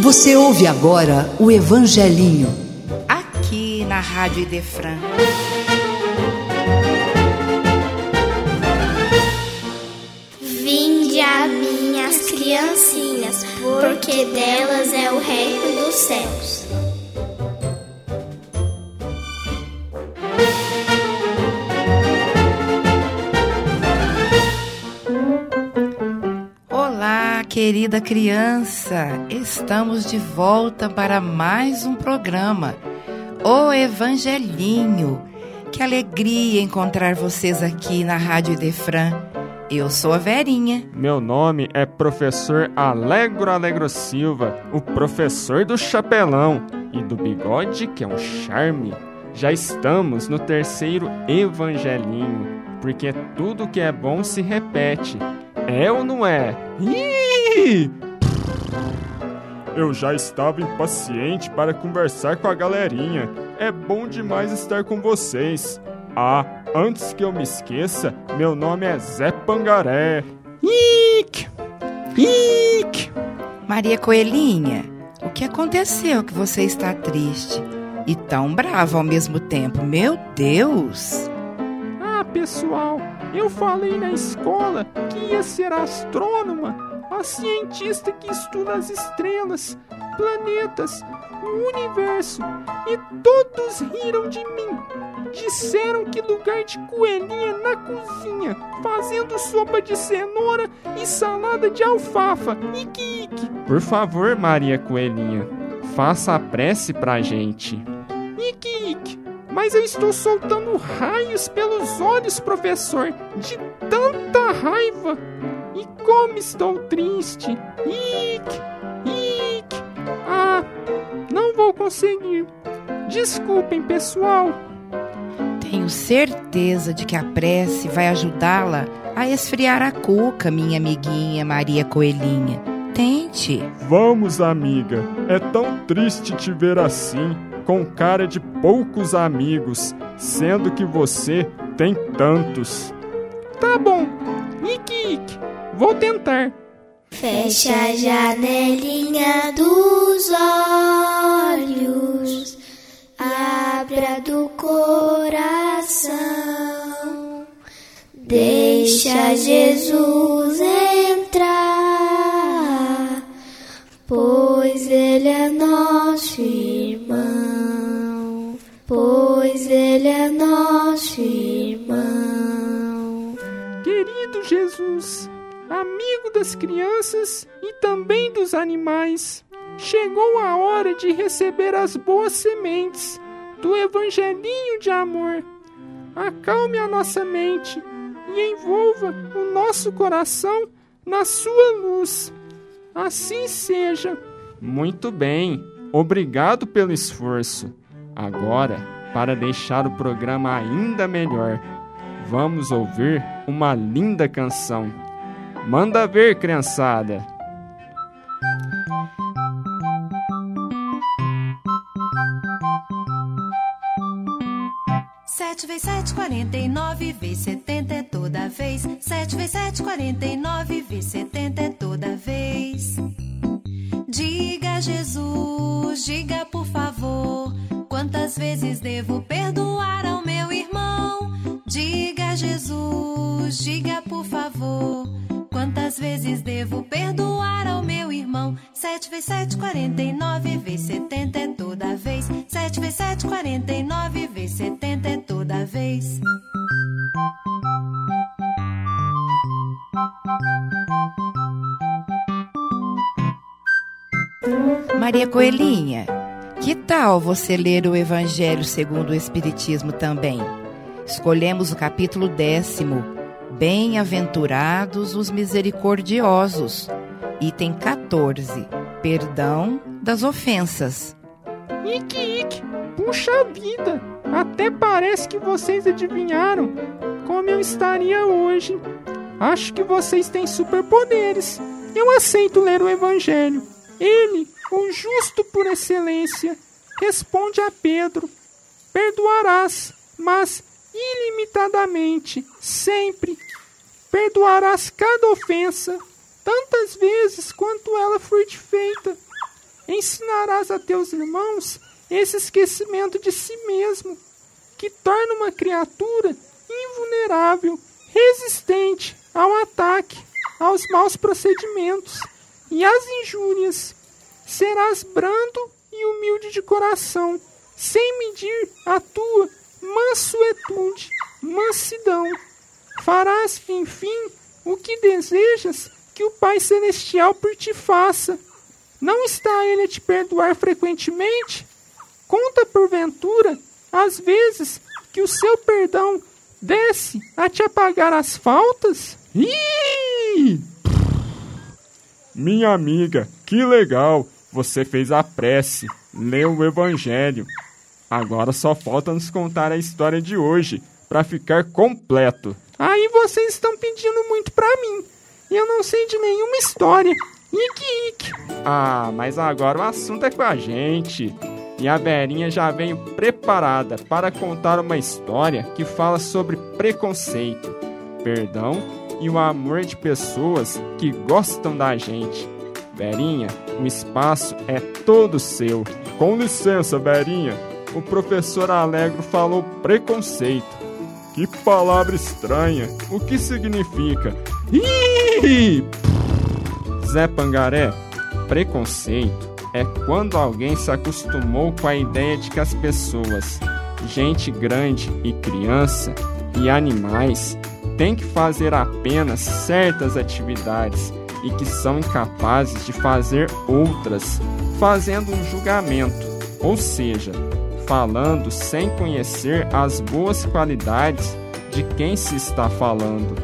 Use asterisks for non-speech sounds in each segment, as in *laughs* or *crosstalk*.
Você ouve agora o Evangelinho. Aqui na Rádio Idefran. Vinde a minhas criancinhas, porque delas é o reino dos céus. Querida criança. Estamos de volta para mais um programa, O Evangelinho. Que alegria encontrar vocês aqui na Rádio Idefran. Eu sou a Verinha. Meu nome é professor Alegro Alegro Silva, o professor do chapelão e do bigode que é um charme. Já estamos no terceiro evangelinho, porque tudo que é bom se repete. É ou não é? Ih! Eu já estava impaciente para conversar com a galerinha. É bom demais estar com vocês. Ah, antes que eu me esqueça, meu nome é Zé Pangaré. Ick! Ick! Maria Coelhinha, o que aconteceu que você está triste e tão brava ao mesmo tempo? Meu Deus! Ah, pessoal, eu falei na escola que ia ser astrônoma, a cientista que estuda as estrelas, planetas, o universo, e todos riram de mim. Disseram que lugar de coelhinha na cozinha, fazendo sopa de cenoura e salada de alfafa. Ique, ique. Por favor, Maria Coelhinha, faça a prece pra gente. Ique, ique. Mas eu estou soltando raios pelos olhos, professor, de tanta raiva. E como estou triste. Ique, ique. Ah, não vou conseguir. Desculpem, pessoal. Tenho certeza de que a prece vai ajudá-la a esfriar a cuca, minha amiguinha Maria Coelhinha. Tente. Vamos, amiga. É tão triste te ver assim, com cara de poucos amigos, sendo que você tem tantos. Tá bom. Ike, Ike. Vou tentar. Fecha a janelinha dos olhos, abra do coração, deixa Jesus entrar, pois Ele é nosso irmão, pois Ele é nosso irmão. Querido Jesus, amigo das crianças e também dos animais, chegou a hora de receber as boas sementes do Evangelinho de amor. Acalme a nossa mente e envolva o nosso coração na sua luz. Assim seja. Muito bem, obrigado pelo esforço. Agora, para deixar o programa ainda melhor, vamos ouvir uma linda canção. Manda ver, criançada! Sete vezes sete, quarenta e nove, vezes setenta é toda vez. Sete vezes sete, quarenta e nove, vezes setenta é Maria Coelhinha, que tal você ler o Evangelho segundo o Espiritismo também? Escolhemos o capítulo décimo, Bem-aventurados os misericordiosos, item 14, Perdão das ofensas. Ike, Ike, puxa vida! Até parece que vocês adivinharam como eu estaria hoje. Acho que vocês têm superpoderes. Eu aceito ler o Evangelho. Ele, o justo por excelência, responde a Pedro: Perdoarás, mas ilimitadamente, sempre. Perdoarás cada ofensa, tantas vezes quanto ela for te feita. ensinarás a teus irmãos esse esquecimento de si mesmo, que torna uma criatura invulnerável, resistente ao ataque, aos maus procedimentos e às injúrias. Serás brando e humilde de coração, sem medir a tua mansuetude, mansidão. Farás, enfim, o que desejas que o Pai Celestial por ti faça. Não está ele a te perdoar frequentemente? Conta, porventura, às vezes que o seu perdão desce a te apagar as faltas? Ih! Minha amiga, que legal! Você fez a prece, leu o Evangelho. Agora só falta nos contar a história de hoje, para ficar completo. Aí vocês estão pedindo muito para mim. E eu não sei de nenhuma história. Ike, ike. Ah, mas agora o assunto é com a gente. E a Verinha já veio preparada para contar uma história que fala sobre preconceito, perdão e o amor de pessoas que gostam da gente. Verinha, o espaço é todo seu. Com licença, Verinha. O professor Alegro falou preconceito. Que palavra estranha. O que significa? Ih! Zé Pangaré, preconceito é quando alguém se acostumou com a ideia de que as pessoas, gente grande e criança e animais, têm que fazer apenas certas atividades e que são incapazes de fazer outras, fazendo um julgamento, ou seja, falando sem conhecer as boas qualidades de quem se está falando.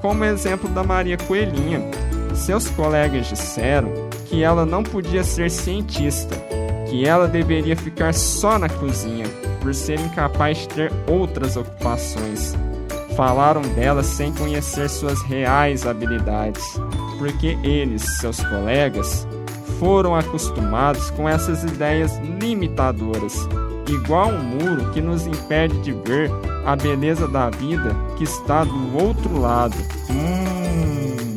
Como exemplo da Maria Coelhinha, seus colegas disseram que ela não podia ser cientista, que ela deveria ficar só na cozinha, por ser incapaz de ter outras ocupações. Falaram dela sem conhecer suas reais habilidades, porque eles, seus colegas, foram acostumados com essas ideias limitadoras, igual um muro que nos impede de ver a beleza da vida que está do outro lado. Hum,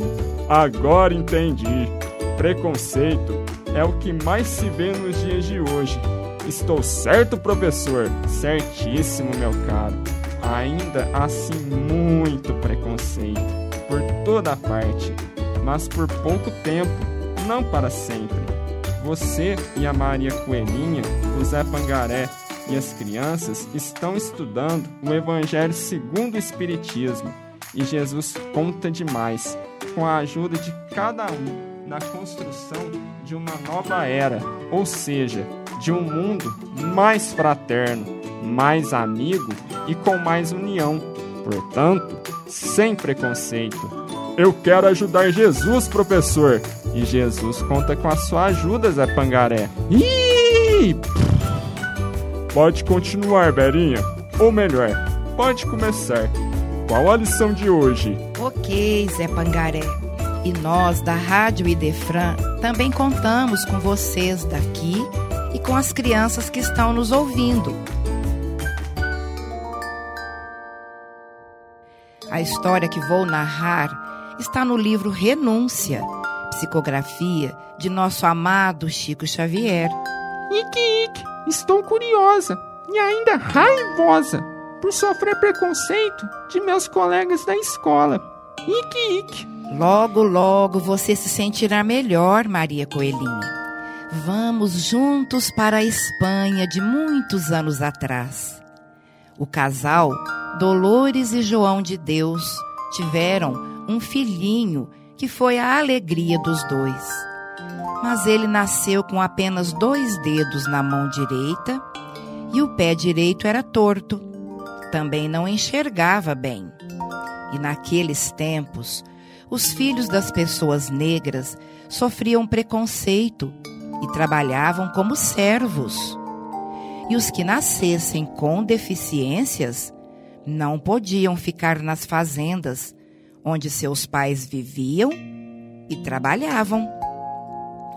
agora entendi. Preconceito é o que mais se vê nos dias de hoje. Estou certo, professor? Certíssimo, meu caro. Ainda assim, muito preconceito por toda parte, mas por pouco tempo, não para sempre. Você e a Maria Coelhinha, o Zé Pangaré e as crianças estão estudando o Evangelho segundo o Espiritismo e Jesus conta demais com a ajuda de cada um na construção de uma nova era, ou seja, de um mundo mais fraterno, mais amigo e com mais união, portanto, sem preconceito. Eu quero ajudar Jesus, professor, e Jesus conta com a sua ajuda, Zé Pangaré. Ih! Pode continuar, Berinha. Ou melhor, pode começar. Qual a lição de hoje? Ok, Zé Pangaré. E nós, da Rádio Idefran, também contamos com vocês daqui e com as crianças que estão nos ouvindo. A história que vou narrar está no livro Renúncia, psicografia de nosso amado Chico Xavier. Ike, Ike, estou curiosa e ainda raivosa por sofrer preconceito de meus colegas da escola. Ike, Ike. Logo, logo você se sentirá melhor, Maria Coelhinha. Vamos juntos para a Espanha de muitos anos atrás. O casal, Dolores e João de Deus, tiveram um filhinho que foi a alegria dos dois. Mas ele nasceu com apenas dois dedos na mão direita e o pé direito era torto. Também não enxergava bem. E naqueles tempos, os filhos das pessoas negras sofriam preconceito e trabalhavam como servos. E os que nascessem com deficiências não podiam ficar nas fazendas onde seus pais viviam e trabalhavam.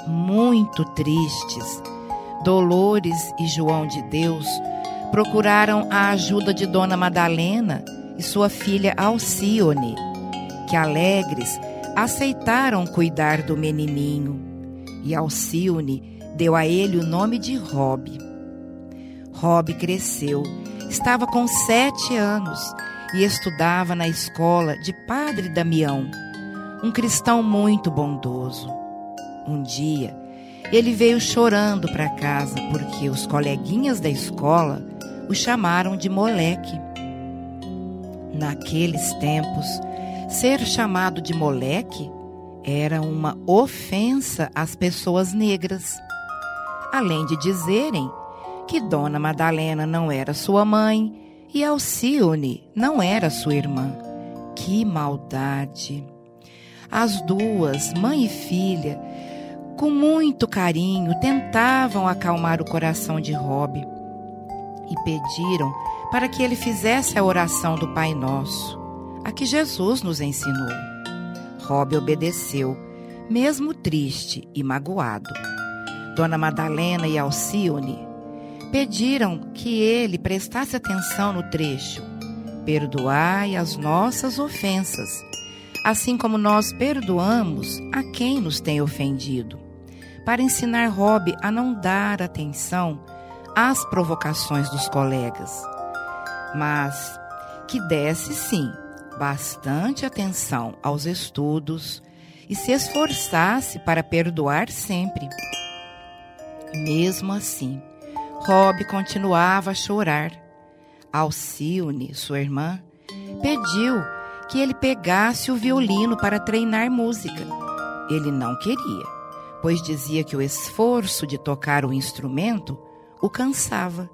Muito tristes, Dolores e João de Deus procuraram a ajuda de Dona Madalena e sua filha Alcione que alegres aceitaram cuidar do menininho. E Alcione deu a ele o nome de Rob. Rob cresceu, estava com sete anos e estudava na escola de Padre Damião, um cristão muito bondoso. Um dia, ele veio chorando para casa porque os coleguinhas da escola o chamaram de moleque. Naqueles tempos, ser chamado de moleque era uma ofensa às pessoas negras. Além de dizerem que Dona Madalena não era sua mãe e Alcione não era sua irmã. Que maldade! As duas, mãe e filha, com muito carinho, tentavam acalmar o coração de Rob e pediram para que ele fizesse a oração do Pai Nosso, a que Jesus nos ensinou. Rob obedeceu, mesmo triste e magoado. Dona Madalena e Alcione pediram que ele prestasse atenção no trecho: Perdoai as nossas ofensas, assim como nós perdoamos a quem nos tem ofendido, para ensinar Rob a não dar atenção às provocações dos colegas, mas que desse sim bastante atenção aos estudos e se esforçasse para perdoar sempre. Mesmo assim, Rob continuava a chorar. Alcione, sua irmã, pediu que ele pegasse o violino para treinar música. Ele não queria, pois dizia que o esforço de tocar o instrumento o cansava.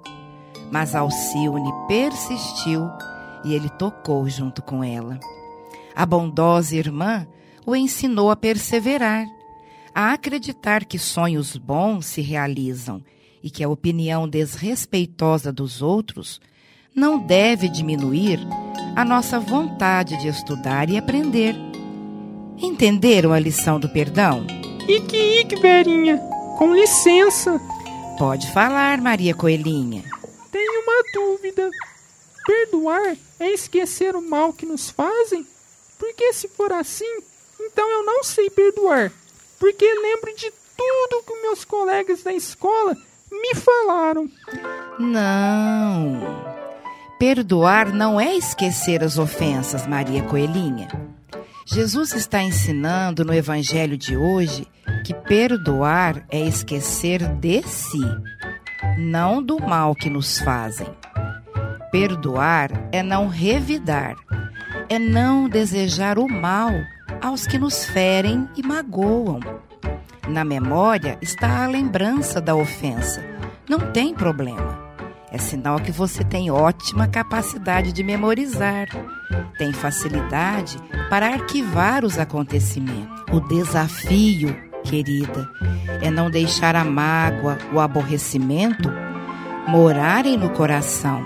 Mas Alcione persistiu e ele tocou junto com ela. A bondosa irmã o ensinou a perseverar, a acreditar que sonhos bons se realizam e que a opinião desrespeitosa dos outros não deve diminuir a nossa vontade de estudar e aprender. Entenderam a lição do perdão? Ike, Ike, Verinha, com licença. Pode falar, Maria Coelhinha. Tenho uma dúvida. Perdoar é esquecer o mal que nos fazem? Porque se for assim, então eu não sei perdoar. Porque lembro de tudo que meus colegas da escola me falaram. Não. Perdoar não é esquecer as ofensas, Maria Coelhinha. Jesus está ensinando no Evangelho de hoje que perdoar é esquecer de si, não do mal que nos fazem. Perdoar é não revidar, é não desejar o mal aos que nos ferem e magoam. Na memória está a lembrança da ofensa. Não tem problema. É sinal que você tem ótima capacidade de memorizar. Tem facilidade para arquivar os acontecimentos. O desafio, querida, é não deixar a mágoa, o aborrecimento morarem no coração.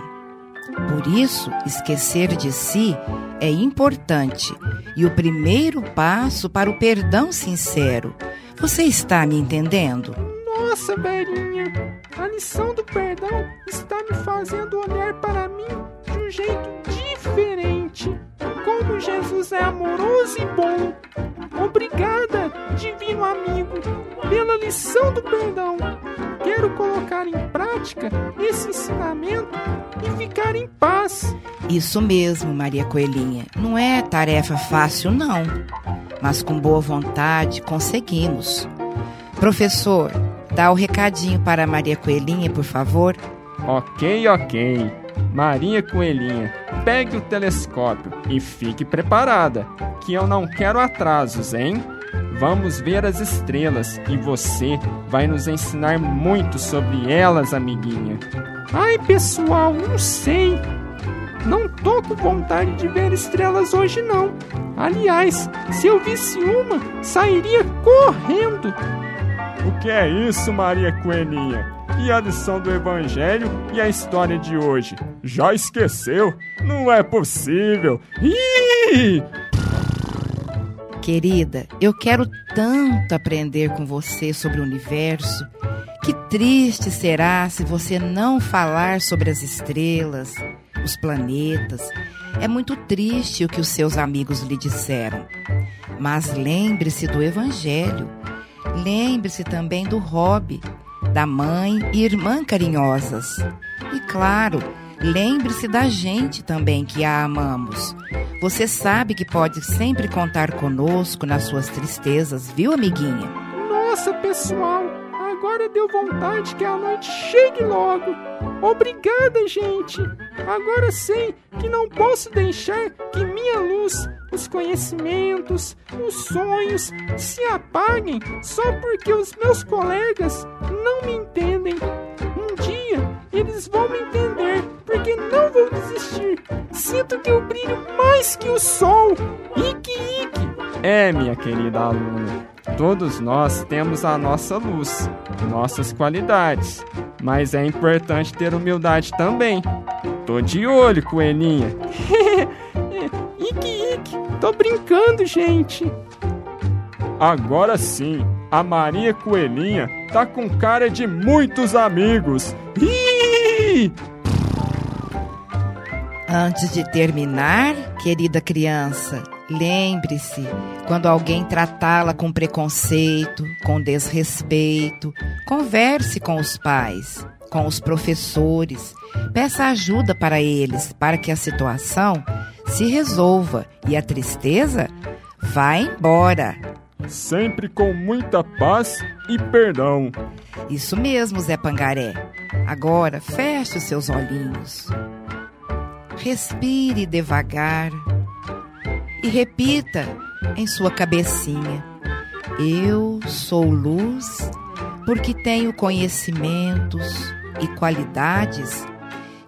Por isso, esquecer de si é importante e o primeiro passo para o perdão sincero você está me entendendo? Nossa, Berinha, a lição do perdão está me fazendo olhar para mim de um jeito diferente. Como Jesus é amoroso e bom. Obrigada, divino amigo, pela lição do perdão. Quero colocar em prática esse ensinamento e ficar em paz. Isso mesmo, Maria Coelhinha. Não é tarefa fácil, não mas com boa vontade conseguimos. Professor, dá o recadinho para Maria Coelhinha, por favor. Ok, ok. Maria Coelhinha, pegue o telescópio e fique preparada, que eu não quero atrasos, hein? Vamos ver as estrelas e você vai nos ensinar muito sobre elas, amiguinha. Ai, pessoal, não sei. Não tô com vontade de ver estrelas hoje não. Aliás, se eu visse uma, sairia correndo. O que é isso, Maria Coelhinha? E a lição do Evangelho e a história de hoje? Já esqueceu? Não é possível. Ih! Querida, eu quero tanto aprender com você sobre o universo. Que triste será se você não falar sobre as estrelas, os planetas. É muito triste o que os seus amigos lhe disseram. Mas lembre-se do Evangelho. Lembre-se também do hobby, da mãe e irmã carinhosas. E claro, lembre-se da gente também que a amamos. Você sabe que pode sempre contar conosco nas suas tristezas, viu, amiguinha? Nossa, pessoal, agora deu vontade que a noite chegue logo. Obrigada, gente. Agora sei que não posso deixar que minha luz, os conhecimentos, os sonhos se apaguem só porque os meus colegas não me entendem. Um dia eles vão me entender porque não vou desistir. Sinto que eu brilho mais que o sol. Ike, Ike. É, minha querida aluna. Todos nós temos a nossa luz, nossas qualidades, mas é importante ter humildade também. Tô de olho, coelhinha. *laughs* Ike, Ike, tô brincando, gente. Agora sim, a Maria Coelhinha tá com cara de muitos amigos. Ih! Antes de terminar, querida criança, lembre-se: quando alguém tratá-la com preconceito, com desrespeito, converse com os pais, com os professores, peça ajuda para eles, para que a situação se resolva e a tristeza vá embora. Sempre com muita paz e perdão. Isso mesmo, Zé Pangaré. Agora feche os seus olhinhos. Respire devagar e repita em sua cabecinha: Eu sou luz porque tenho conhecimentos e qualidades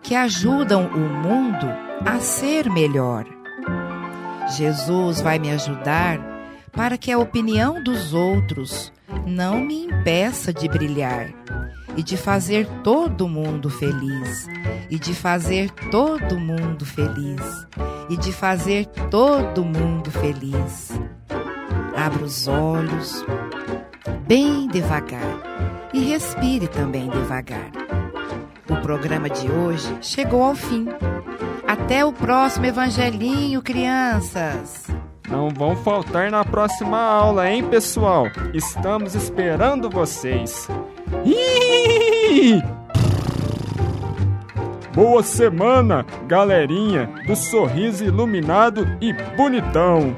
que ajudam o mundo a ser melhor. Jesus vai me ajudar para que a opinião dos outros não me impeça de brilhar e de fazer todo mundo feliz, e de fazer todo mundo feliz, e de fazer todo mundo feliz. Abra os olhos bem devagar e respire também devagar. O programa de hoje chegou ao fim. Até o próximo Evangelinho, crianças! Não vão faltar na próxima aula, hein, pessoal? Estamos esperando vocês. Ih! Boa semana, galerinha do sorriso iluminado e bonitão.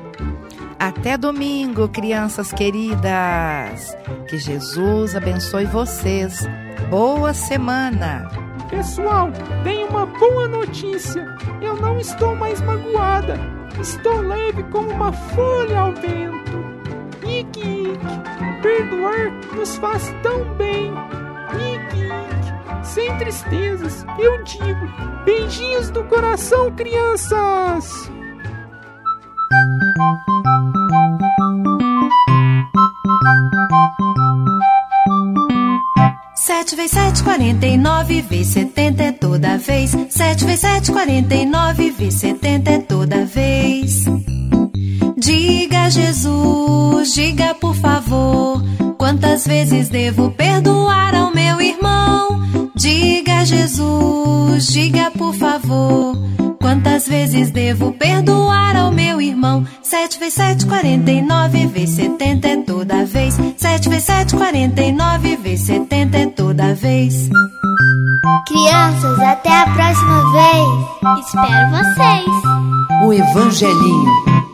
Até domingo, crianças queridas. Que Jesus abençoe vocês. Boa semana. Pessoal, tem uma boa notícia. Eu não estou mais magoada. Estou leve como uma folha ao vento. Ike, Ike, perdoar nos faz tão bem. Sem tristezas, eu digo. Beijinhos do coração, crianças! Sete vezes sete, quarenta e nove, vezes setenta é toda vez. Sete vezes sete, quarenta e nove, vezes setenta é toda vez. Diga Jesus, diga por favor, quantas vezes devo perdoar ao meu? Diga a Jesus, diga por favor, quantas vezes devo perdoar ao meu irmão? Sete vezes sete, quarenta e nove, vezes setenta é toda vez. Sete vezes sete, quarenta e nove, vezes setenta é toda vez. Crianças, até a próxima vez. Espero vocês. O Evangelinho.